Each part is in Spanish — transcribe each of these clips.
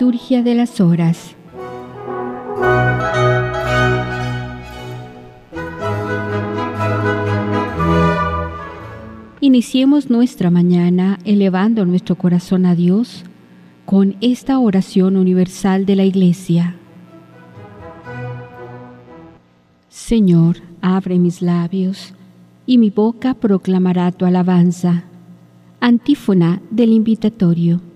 Liturgia de las Horas. Iniciemos nuestra mañana elevando nuestro corazón a Dios con esta oración universal de la Iglesia. Señor, abre mis labios y mi boca proclamará tu alabanza. Antífona del invitatorio.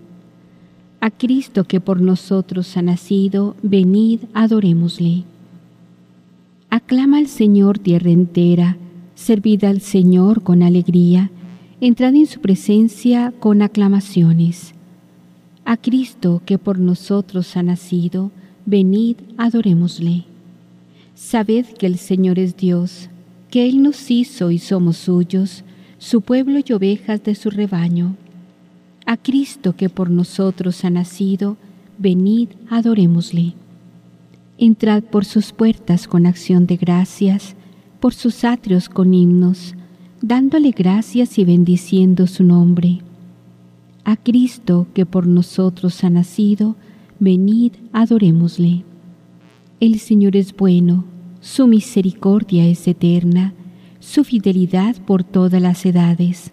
A Cristo que por nosotros ha nacido, venid, adorémosle. Aclama al Señor tierra entera, servid al Señor con alegría, entrad en su presencia con aclamaciones. A Cristo que por nosotros ha nacido, venid, adorémosle. Sabed que el Señor es Dios, que Él nos hizo y somos suyos, su pueblo y ovejas de su rebaño. A Cristo que por nosotros ha nacido, venid, adorémosle. Entrad por sus puertas con acción de gracias, por sus atrios con himnos, dándole gracias y bendiciendo su nombre. A Cristo que por nosotros ha nacido, venid, adorémosle. El Señor es bueno, su misericordia es eterna, su fidelidad por todas las edades.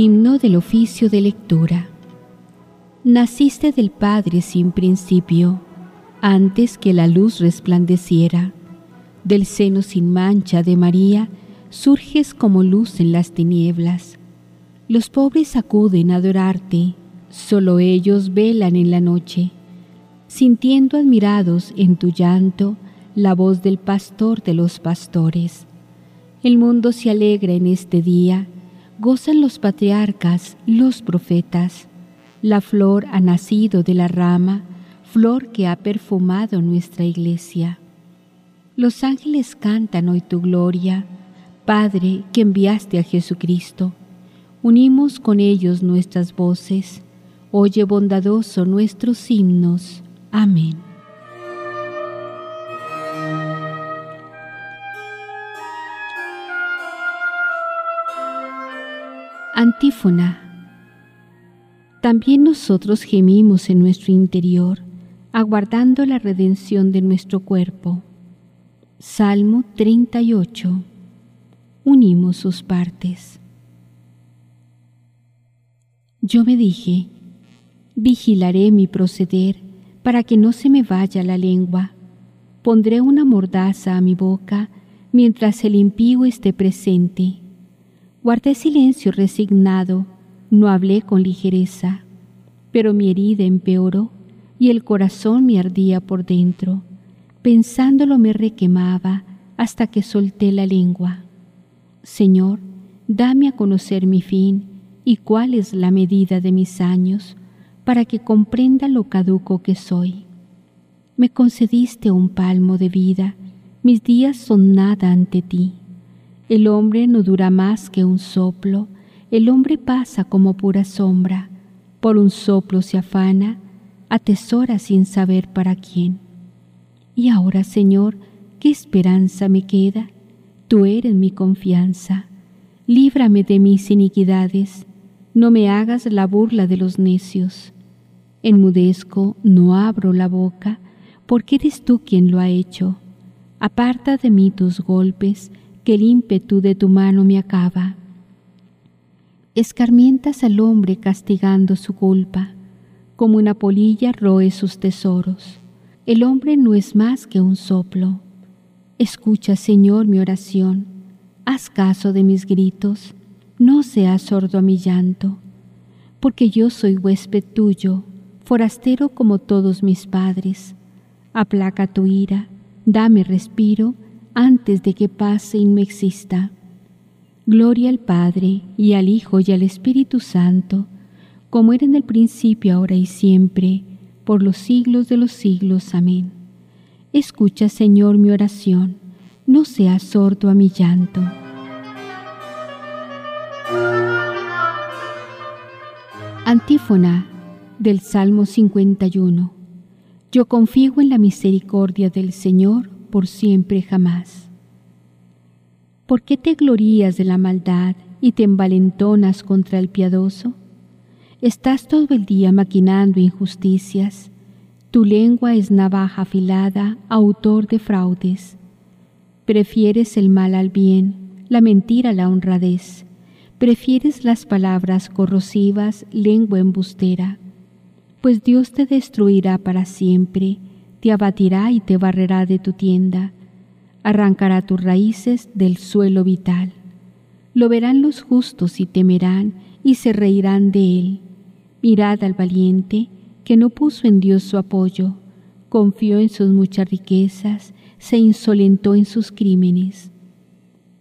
Himno del oficio de lectura. Naciste del Padre sin principio, antes que la luz resplandeciera. Del seno sin mancha de María, surges como luz en las tinieblas. Los pobres acuden a adorarte, solo ellos velan en la noche, sintiendo admirados en tu llanto la voz del pastor de los pastores. El mundo se alegra en este día, gozan los patriarcas, los profetas. La flor ha nacido de la rama, flor que ha perfumado nuestra iglesia. Los ángeles cantan hoy tu gloria, Padre que enviaste a Jesucristo. Unimos con ellos nuestras voces. Oye bondadoso nuestros himnos. Amén. Antífona. También nosotros gemimos en nuestro interior, aguardando la redención de nuestro cuerpo. Salmo 38. Unimos sus partes. Yo me dije, vigilaré mi proceder para que no se me vaya la lengua. Pondré una mordaza a mi boca mientras el impío esté presente Guardé silencio resignado, no hablé con ligereza, pero mi herida empeoró y el corazón me ardía por dentro. Pensándolo me requemaba hasta que solté la lengua. Señor, dame a conocer mi fin y cuál es la medida de mis años, para que comprenda lo caduco que soy. Me concediste un palmo de vida, mis días son nada ante ti. El hombre no dura más que un soplo, el hombre pasa como pura sombra, por un soplo se afana, atesora sin saber para quién. Y ahora, Señor, ¿qué esperanza me queda? Tú eres mi confianza. Líbrame de mis iniquidades, no me hagas la burla de los necios. Enmudezco, no abro la boca, porque eres tú quien lo ha hecho. Aparta de mí tus golpes, que el ímpetu de tu mano me acaba. Escarmientas al hombre castigando su culpa, como una polilla roe sus tesoros. El hombre no es más que un soplo. Escucha, Señor, mi oración, haz caso de mis gritos, no seas sordo a mi llanto, porque yo soy huésped tuyo, forastero como todos mis padres. Aplaca tu ira, dame respiro, antes de que pase y no exista. Gloria al Padre, y al Hijo, y al Espíritu Santo, como era en el principio, ahora y siempre, por los siglos de los siglos. Amén. Escucha, Señor, mi oración, no seas sordo a mi llanto. Antífona del Salmo 51. Yo confío en la misericordia del Señor por siempre jamás. ¿Por qué te glorías de la maldad y te envalentonas contra el piadoso? Estás todo el día maquinando injusticias. Tu lengua es navaja afilada, autor de fraudes. Prefieres el mal al bien, la mentira a la honradez. Prefieres las palabras corrosivas, lengua embustera. Pues Dios te destruirá para siempre, te abatirá y te barrerá de tu tienda, arrancará tus raíces del suelo vital. Lo verán los justos y temerán y se reirán de él Mirad al valiente que no puso en Dios su apoyo, confió en sus muchas riquezas, se insolentó en sus crímenes.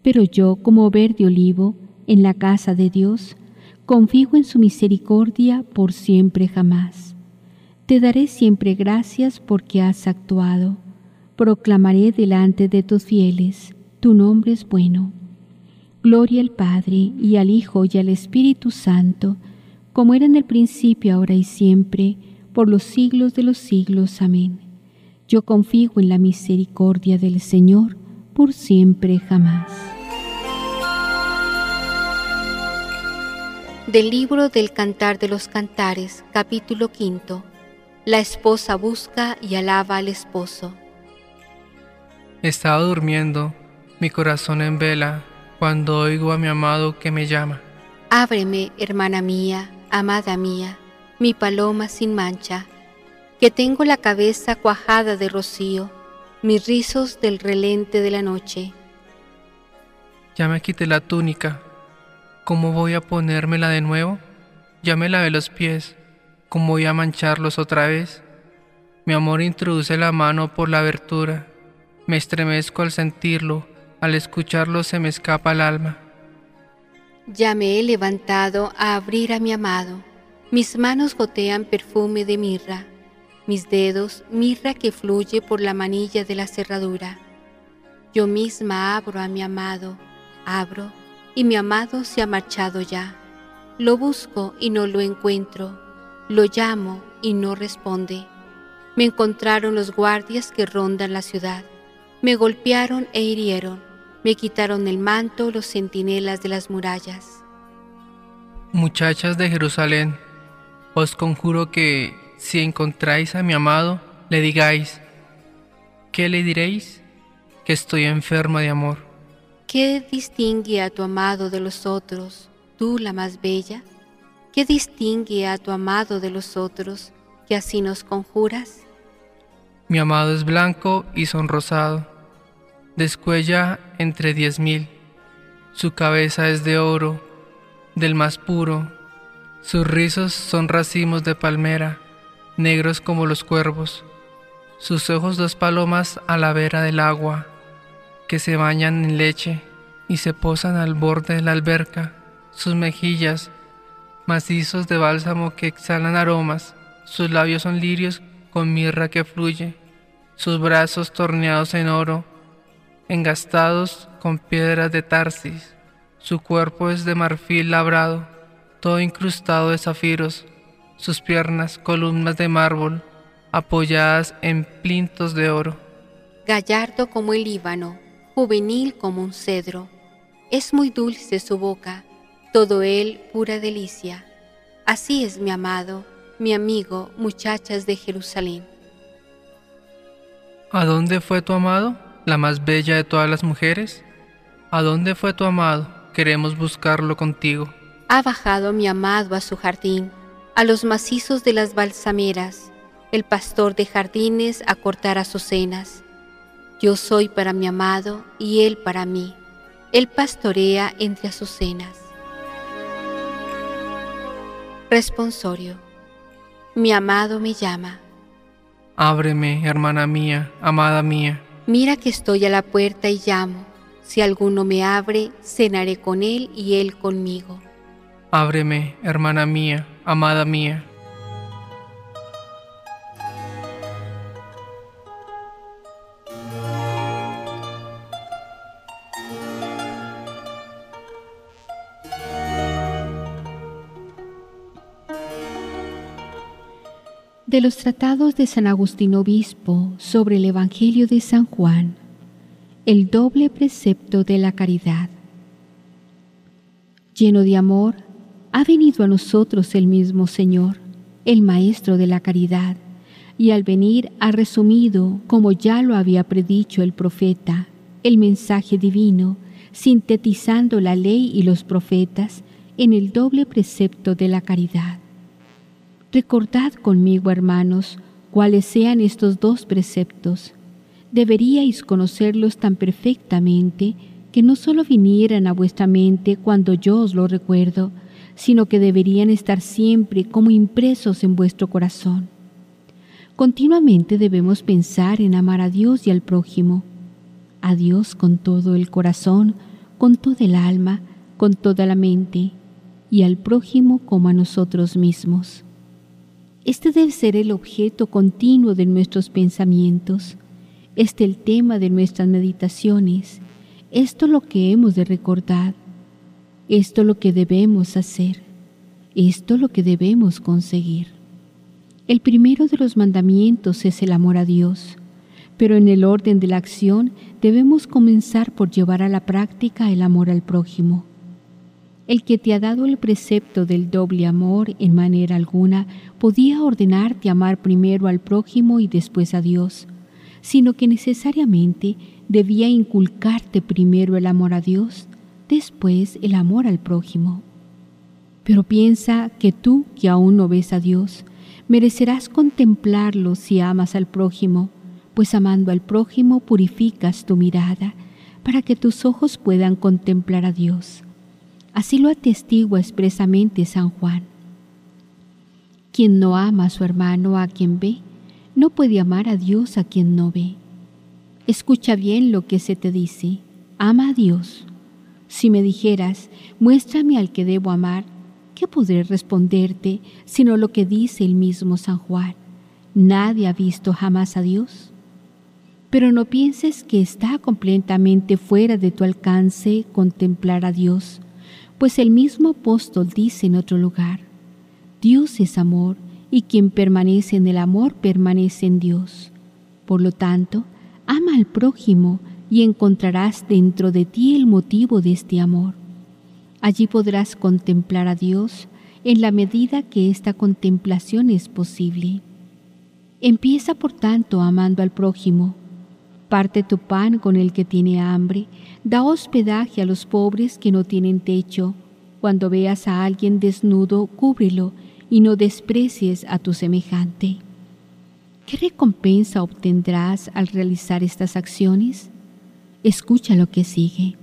Pero yo, como verde olivo, en la casa de Dios, confío en su misericordia por siempre jamás. Te daré siempre gracias porque has actuado. Proclamaré delante de tus fieles, tu nombre es bueno. Gloria al Padre y al Hijo y al Espíritu Santo, como era en el principio, ahora y siempre, por los siglos de los siglos. Amén. Yo confío en la misericordia del Señor, por siempre jamás. Del libro del Cantar de los Cantares, capítulo quinto. La esposa busca y alaba al esposo. Estaba durmiendo, mi corazón en vela, cuando oigo a mi amado que me llama. Ábreme, hermana mía, amada mía, mi paloma sin mancha, que tengo la cabeza cuajada de rocío, mis rizos del relente de la noche. Ya me quité la túnica, ¿cómo voy a ponérmela de nuevo? Ya me lavé los pies, ¿cómo voy a mancharlos otra vez? Mi amor introduce la mano por la abertura, me estremezco al sentirlo, al escucharlo se me escapa el alma. Ya me he levantado a abrir a mi amado. Mis manos gotean perfume de mirra, mis dedos mirra que fluye por la manilla de la cerradura. Yo misma abro a mi amado, abro, y mi amado se ha marchado ya. Lo busco y no lo encuentro, lo llamo y no responde. Me encontraron los guardias que rondan la ciudad, me golpearon e hirieron me quitaron el manto los centinelas de las murallas. Muchachas de Jerusalén, os conjuro que si encontráis a mi amado, le digáis, ¿qué le diréis? Que estoy enferma de amor. ¿Qué distingue a tu amado de los otros, tú la más bella? ¿Qué distingue a tu amado de los otros, que así nos conjuras? Mi amado es blanco y sonrosado descuella entre diez mil. Su cabeza es de oro, del más puro. Sus rizos son racimos de palmera, negros como los cuervos. Sus ojos dos palomas a la vera del agua, que se bañan en leche y se posan al borde de la alberca. Sus mejillas, macizos de bálsamo que exhalan aromas. Sus labios son lirios con mirra que fluye. Sus brazos torneados en oro engastados con piedras de Tarsis. Su cuerpo es de marfil labrado, todo incrustado de zafiros, sus piernas columnas de mármol, apoyadas en plintos de oro. Gallardo como el Líbano, juvenil como un cedro, es muy dulce su boca, todo él pura delicia. Así es mi amado, mi amigo, muchachas de Jerusalén. ¿A dónde fue tu amado? la más bella de todas las mujeres? ¿A dónde fue tu amado? Queremos buscarlo contigo. Ha bajado mi amado a su jardín, a los macizos de las balsameras, el pastor de jardines a cortar azucenas. Yo soy para mi amado y él para mí. Él pastorea entre azucenas. Responsorio. Mi amado me llama. Ábreme, hermana mía, amada mía. Mira que estoy a la puerta y llamo. Si alguno me abre, cenaré con él y él conmigo. Ábreme, hermana mía, amada mía. De los tratados de San Agustín Obispo sobre el Evangelio de San Juan, el doble precepto de la caridad. Lleno de amor, ha venido a nosotros el mismo Señor, el Maestro de la caridad, y al venir ha resumido, como ya lo había predicho el profeta, el mensaje divino, sintetizando la ley y los profetas en el doble precepto de la caridad. Recordad conmigo, hermanos, cuáles sean estos dos preceptos. Deberíais conocerlos tan perfectamente que no solo vinieran a vuestra mente cuando yo os lo recuerdo, sino que deberían estar siempre como impresos en vuestro corazón. Continuamente debemos pensar en amar a Dios y al prójimo, a Dios con todo el corazón, con toda el alma, con toda la mente, y al prójimo como a nosotros mismos. Este debe ser el objeto continuo de nuestros pensamientos, este el tema de nuestras meditaciones, esto lo que hemos de recordar, esto lo que debemos hacer, esto lo que debemos conseguir. El primero de los mandamientos es el amor a Dios, pero en el orden de la acción debemos comenzar por llevar a la práctica el amor al prójimo. El que te ha dado el precepto del doble amor en manera alguna podía ordenarte amar primero al prójimo y después a Dios, sino que necesariamente debía inculcarte primero el amor a Dios, después el amor al prójimo. Pero piensa que tú, que aún no ves a Dios, merecerás contemplarlo si amas al prójimo, pues amando al prójimo purificas tu mirada para que tus ojos puedan contemplar a Dios. Así lo atestigua expresamente San Juan. Quien no ama a su hermano a quien ve, no puede amar a Dios a quien no ve. Escucha bien lo que se te dice, ama a Dios. Si me dijeras, muéstrame al que debo amar, ¿qué podré responderte sino lo que dice el mismo San Juan? Nadie ha visto jamás a Dios. Pero no pienses que está completamente fuera de tu alcance contemplar a Dios, pues el mismo apóstol dice en otro lugar, Dios es amor y quien permanece en el amor permanece en Dios. Por lo tanto, ama al prójimo y encontrarás dentro de ti el motivo de este amor. Allí podrás contemplar a Dios en la medida que esta contemplación es posible. Empieza por tanto amando al prójimo. Parte tu pan con el que tiene hambre Da hospedaje a los pobres que no tienen techo. Cuando veas a alguien desnudo, cúbrelo y no desprecies a tu semejante. ¿Qué recompensa obtendrás al realizar estas acciones? Escucha lo que sigue.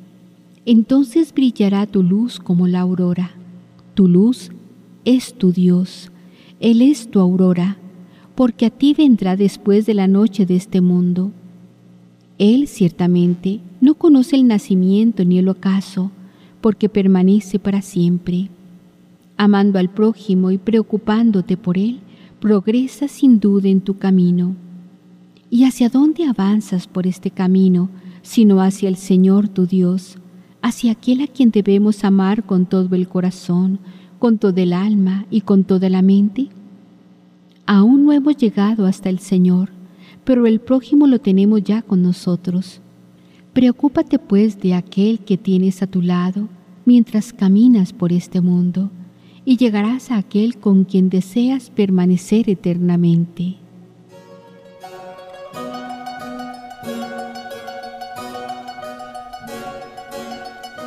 Entonces brillará tu luz como la aurora. Tu luz es tu Dios. Él es tu aurora, porque a ti vendrá después de la noche de este mundo él ciertamente no conoce el nacimiento ni el ocaso, porque permanece para siempre. Amando al prójimo y preocupándote por él, progresas sin duda en tu camino. ¿Y hacia dónde avanzas por este camino, sino hacia el Señor tu Dios, hacia aquel a quien debemos amar con todo el corazón, con todo el alma y con toda la mente? Aún no hemos llegado hasta el Señor, pero el prójimo lo tenemos ya con nosotros. Preocúpate pues de aquel que tienes a tu lado mientras caminas por este mundo y llegarás a aquel con quien deseas permanecer eternamente.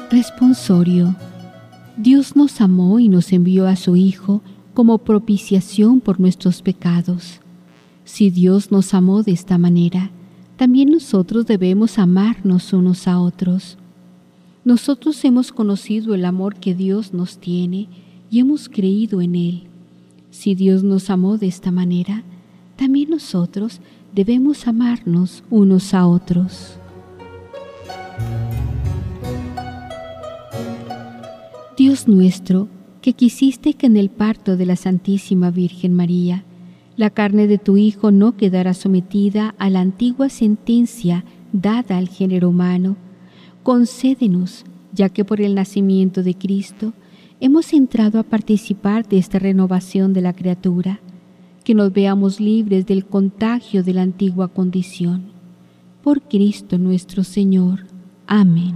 Responsorio. Dios nos amó y nos envió a su Hijo como propiciación por nuestros pecados. Si Dios nos amó de esta manera, también nosotros debemos amarnos unos a otros. Nosotros hemos conocido el amor que Dios nos tiene y hemos creído en Él. Si Dios nos amó de esta manera, también nosotros debemos amarnos unos a otros. Dios nuestro, que quisiste que en el parto de la Santísima Virgen María la carne de tu Hijo no quedará sometida a la antigua sentencia dada al género humano. Concédenos, ya que por el nacimiento de Cristo hemos entrado a participar de esta renovación de la criatura, que nos veamos libres del contagio de la antigua condición. Por Cristo nuestro Señor. Amén.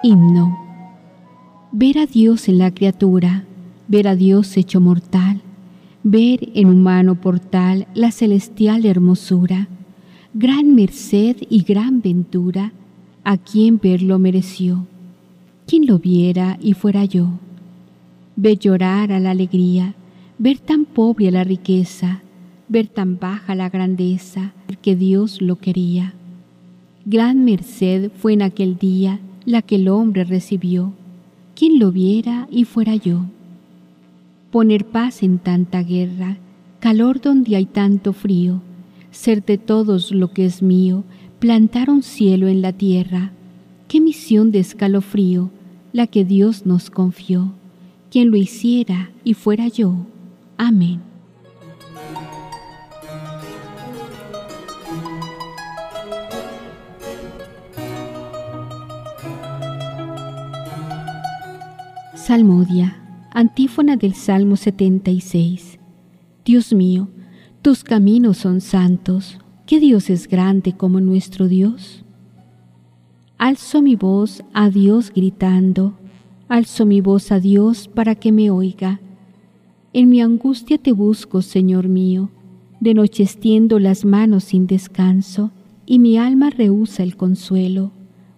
Himno. Ver a Dios en la criatura, ver a Dios hecho mortal, ver en humano portal la celestial hermosura, gran merced y gran ventura, a quien verlo mereció. Quien lo viera y fuera yo. Ver llorar a la alegría, ver tan pobre a la riqueza, ver tan baja la grandeza, que Dios lo quería. Gran merced fue en aquel día la que el hombre recibió, quien lo viera y fuera yo. Poner paz en tanta guerra, calor donde hay tanto frío, ser de todos lo que es mío, plantar un cielo en la tierra, qué misión de escalofrío la que Dios nos confió, quien lo hiciera y fuera yo. Amén. Salmodia, antífona del Salmo 76. Dios mío, tus caminos son santos. ¿Qué Dios es grande como nuestro Dios? Alzo mi voz a Dios gritando, alzo mi voz a Dios para que me oiga. En mi angustia te busco, Señor mío, de noche extiendo las manos sin descanso, y mi alma rehúsa el consuelo.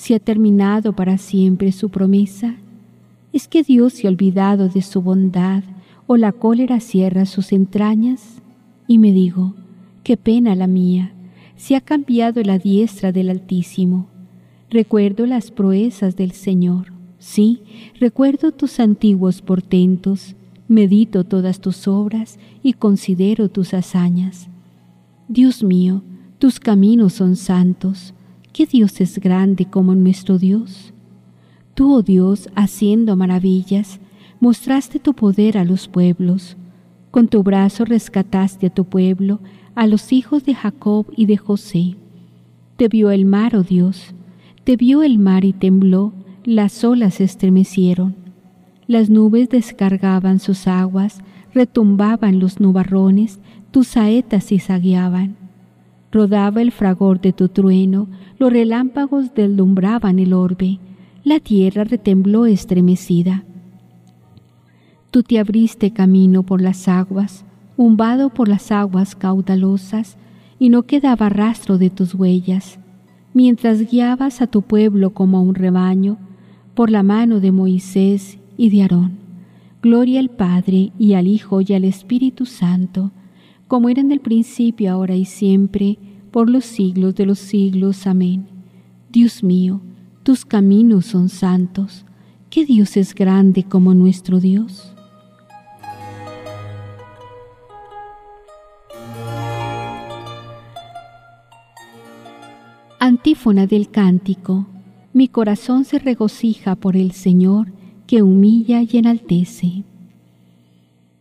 ¿Se ha terminado para siempre su promesa? ¿Es que Dios se ha olvidado de su bondad o la cólera cierra sus entrañas? Y me digo, qué pena la mía, se ha cambiado la diestra del Altísimo. Recuerdo las proezas del Señor, sí, recuerdo tus antiguos portentos, medito todas tus obras y considero tus hazañas. Dios mío, tus caminos son santos, ¿Qué Dios es grande como nuestro Dios? Tú, oh Dios, haciendo maravillas, mostraste tu poder a los pueblos. Con tu brazo rescataste a tu pueblo, a los hijos de Jacob y de José. Te vio el mar, oh Dios, te vio el mar y tembló, las olas se estremecieron. Las nubes descargaban sus aguas, retumbaban los nubarrones, tus saetas se zagueaban. Rodaba el fragor de tu trueno, los relámpagos deslumbraban el orbe, la tierra retembló estremecida. Tú te abriste camino por las aguas, humbado por las aguas caudalosas, y no quedaba rastro de tus huellas, mientras guiabas a tu pueblo como a un rebaño, por la mano de Moisés y de Aarón. Gloria al Padre y al Hijo y al Espíritu Santo, como era en el principio, ahora y siempre, por los siglos de los siglos. Amén. Dios mío, tus caminos son santos. ¿Qué Dios es grande como nuestro Dios? Antífona del cántico. Mi corazón se regocija por el Señor que humilla y enaltece.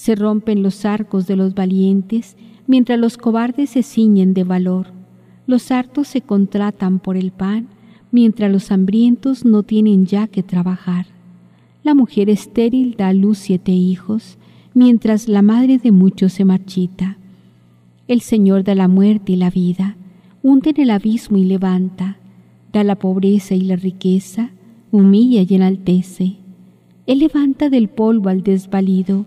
Se rompen los arcos de los valientes, mientras los cobardes se ciñen de valor. Los hartos se contratan por el pan, mientras los hambrientos no tienen ya que trabajar. La mujer estéril da a luz siete hijos, mientras la madre de muchos se marchita. El Señor da la muerte y la vida, hunde en el abismo y levanta, da la pobreza y la riqueza, humilla y enaltece. Él levanta del polvo al desvalido,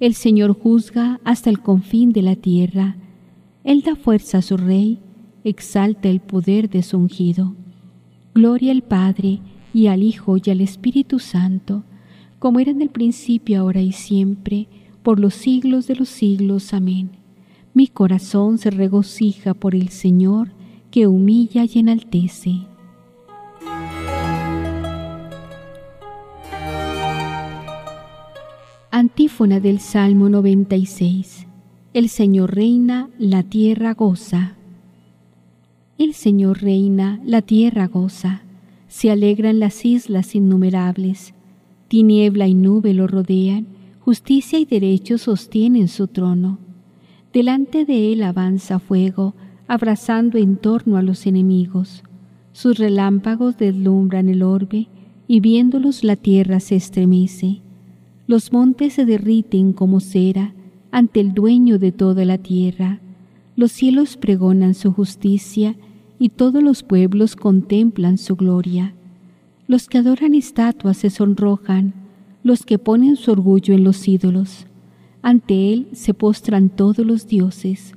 el Señor juzga hasta el confín de la tierra, Él da fuerza a su rey, exalta el poder de su ungido. Gloria al Padre, y al Hijo y al Espíritu Santo, como era en el principio, ahora y siempre, por los siglos de los siglos. Amén. Mi corazón se regocija por el Señor, que humilla y enaltece. Antífona del Salmo 96. El Señor reina, la tierra goza. El Señor reina, la tierra goza se alegran las islas innumerables. Tiniebla y nube lo rodean, justicia y derecho sostienen su trono. Delante de él avanza fuego, abrazando en torno a los enemigos. Sus relámpagos deslumbran el orbe, y viéndolos la tierra se estremece. Los montes se derriten como cera ante el dueño de toda la tierra. Los cielos pregonan su justicia, y todos los pueblos contemplan su gloria. Los que adoran estatuas se sonrojan, los que ponen su orgullo en los ídolos. Ante él se postran todos los dioses.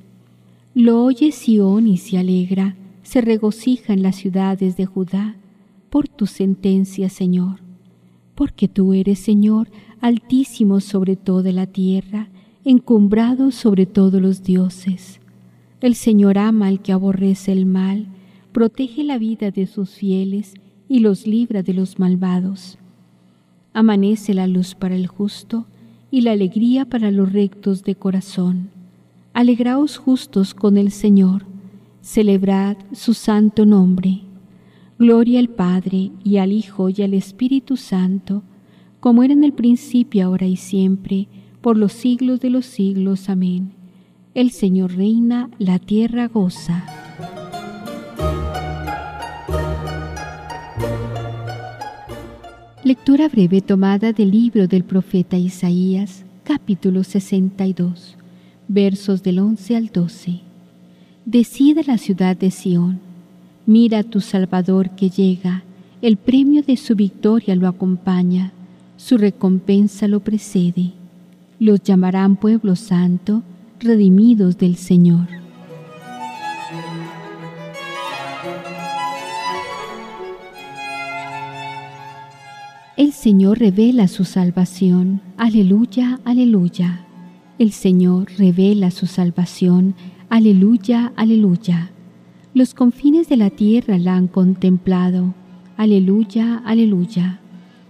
Lo oye Sión y se alegra, se regocijan las ciudades de Judá por tu sentencia, Señor. Porque tú eres, Señor, altísimo sobre toda la tierra, encumbrado sobre todos los dioses. El Señor ama al que aborrece el mal, protege la vida de sus fieles y los libra de los malvados. Amanece la luz para el justo y la alegría para los rectos de corazón. Alegraos justos con el Señor, celebrad su santo nombre. Gloria al Padre y al Hijo y al Espíritu Santo, como era en el principio, ahora y siempre, por los siglos de los siglos. Amén. El Señor reina, la tierra goza. Lectura breve tomada del libro del profeta Isaías, capítulo 62, versos del 11 al 12. Decide la ciudad de Sión, mira a tu Salvador que llega, el premio de su victoria lo acompaña, su recompensa lo precede. Los llamarán pueblo santo, redimidos del Señor. El Señor revela su salvación. Aleluya, aleluya. El Señor revela su salvación. Aleluya, aleluya. Los confines de la tierra la han contemplado. Aleluya, aleluya.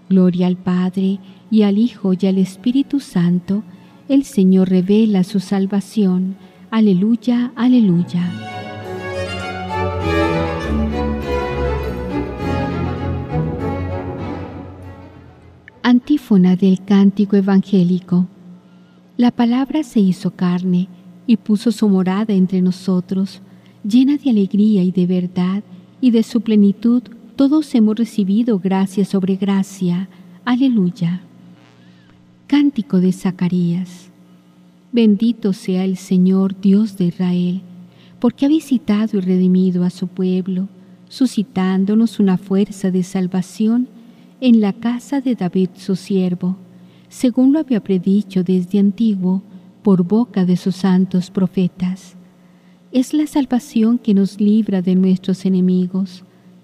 Gloria al Padre y al Hijo y al Espíritu Santo el Señor revela su salvación. Aleluya, aleluya. Antífona del cántico evangélico. La palabra se hizo carne y puso su morada entre nosotros, llena de alegría y de verdad, y de su plenitud todos hemos recibido gracia sobre gracia. Aleluya. Cántico de Zacarías. Bendito sea el Señor Dios de Israel, porque ha visitado y redimido a su pueblo, suscitándonos una fuerza de salvación en la casa de David su siervo, según lo había predicho desde antiguo por boca de sus santos profetas. Es la salvación que nos libra de nuestros enemigos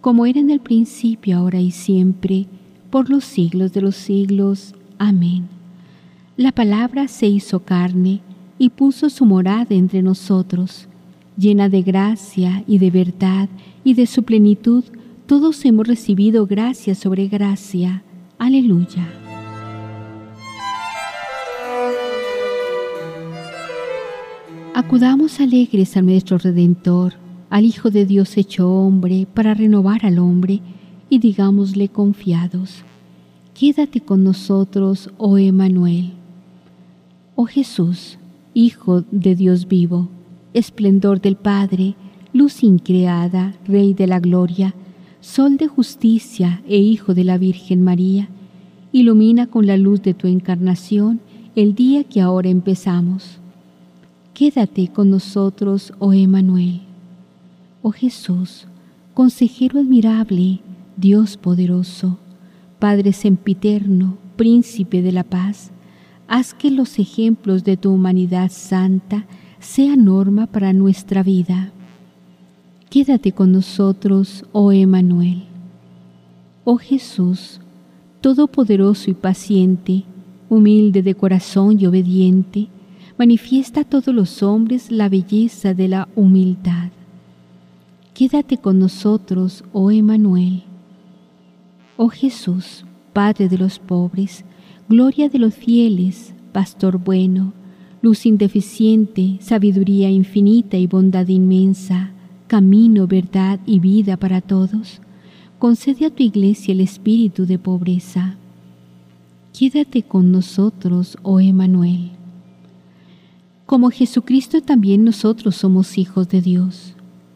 como era en el principio, ahora y siempre, por los siglos de los siglos. Amén. La palabra se hizo carne, y puso su morada entre nosotros. Llena de gracia y de verdad y de su plenitud, todos hemos recibido gracia sobre gracia. Aleluya. Acudamos alegres a nuestro Redentor, al Hijo de Dios hecho hombre, para renovar al hombre, y digámosle confiados, Quédate con nosotros, oh Emanuel. Oh Jesús, Hijo de Dios vivo, esplendor del Padre, luz increada, Rey de la gloria, Sol de justicia e Hijo de la Virgen María, ilumina con la luz de tu encarnación el día que ahora empezamos. Quédate con nosotros, oh Emanuel. Oh Jesús, consejero admirable, Dios poderoso, Padre sempiterno, príncipe de la paz, haz que los ejemplos de tu humanidad santa sean norma para nuestra vida. Quédate con nosotros, oh Emanuel. Oh Jesús, todopoderoso y paciente, humilde de corazón y obediente, manifiesta a todos los hombres la belleza de la humildad. Quédate con nosotros, oh Emanuel. Oh Jesús, Padre de los pobres, gloria de los fieles, pastor bueno, luz indeficiente, sabiduría infinita y bondad inmensa, camino, verdad y vida para todos, concede a tu iglesia el espíritu de pobreza. Quédate con nosotros, oh Emanuel. Como Jesucristo también nosotros somos hijos de Dios,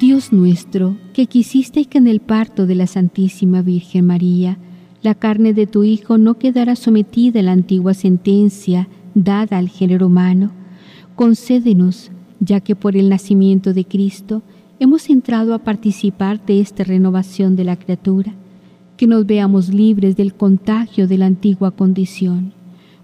Dios nuestro, que quisiste que en el parto de la Santísima Virgen María, la carne de tu Hijo no quedara sometida a la antigua sentencia dada al género humano, concédenos, ya que por el nacimiento de Cristo hemos entrado a participar de esta renovación de la criatura, que nos veamos libres del contagio de la antigua condición.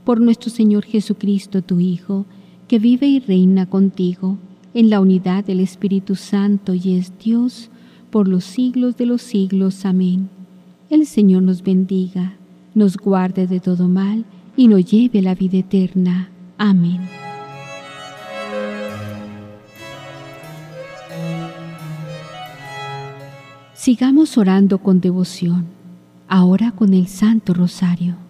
Por nuestro Señor Jesucristo, tu Hijo, que vive y reina contigo en la unidad del Espíritu Santo y es Dios por los siglos de los siglos. Amén. El Señor nos bendiga, nos guarde de todo mal y nos lleve a la vida eterna. Amén. Sigamos orando con devoción, ahora con el Santo Rosario.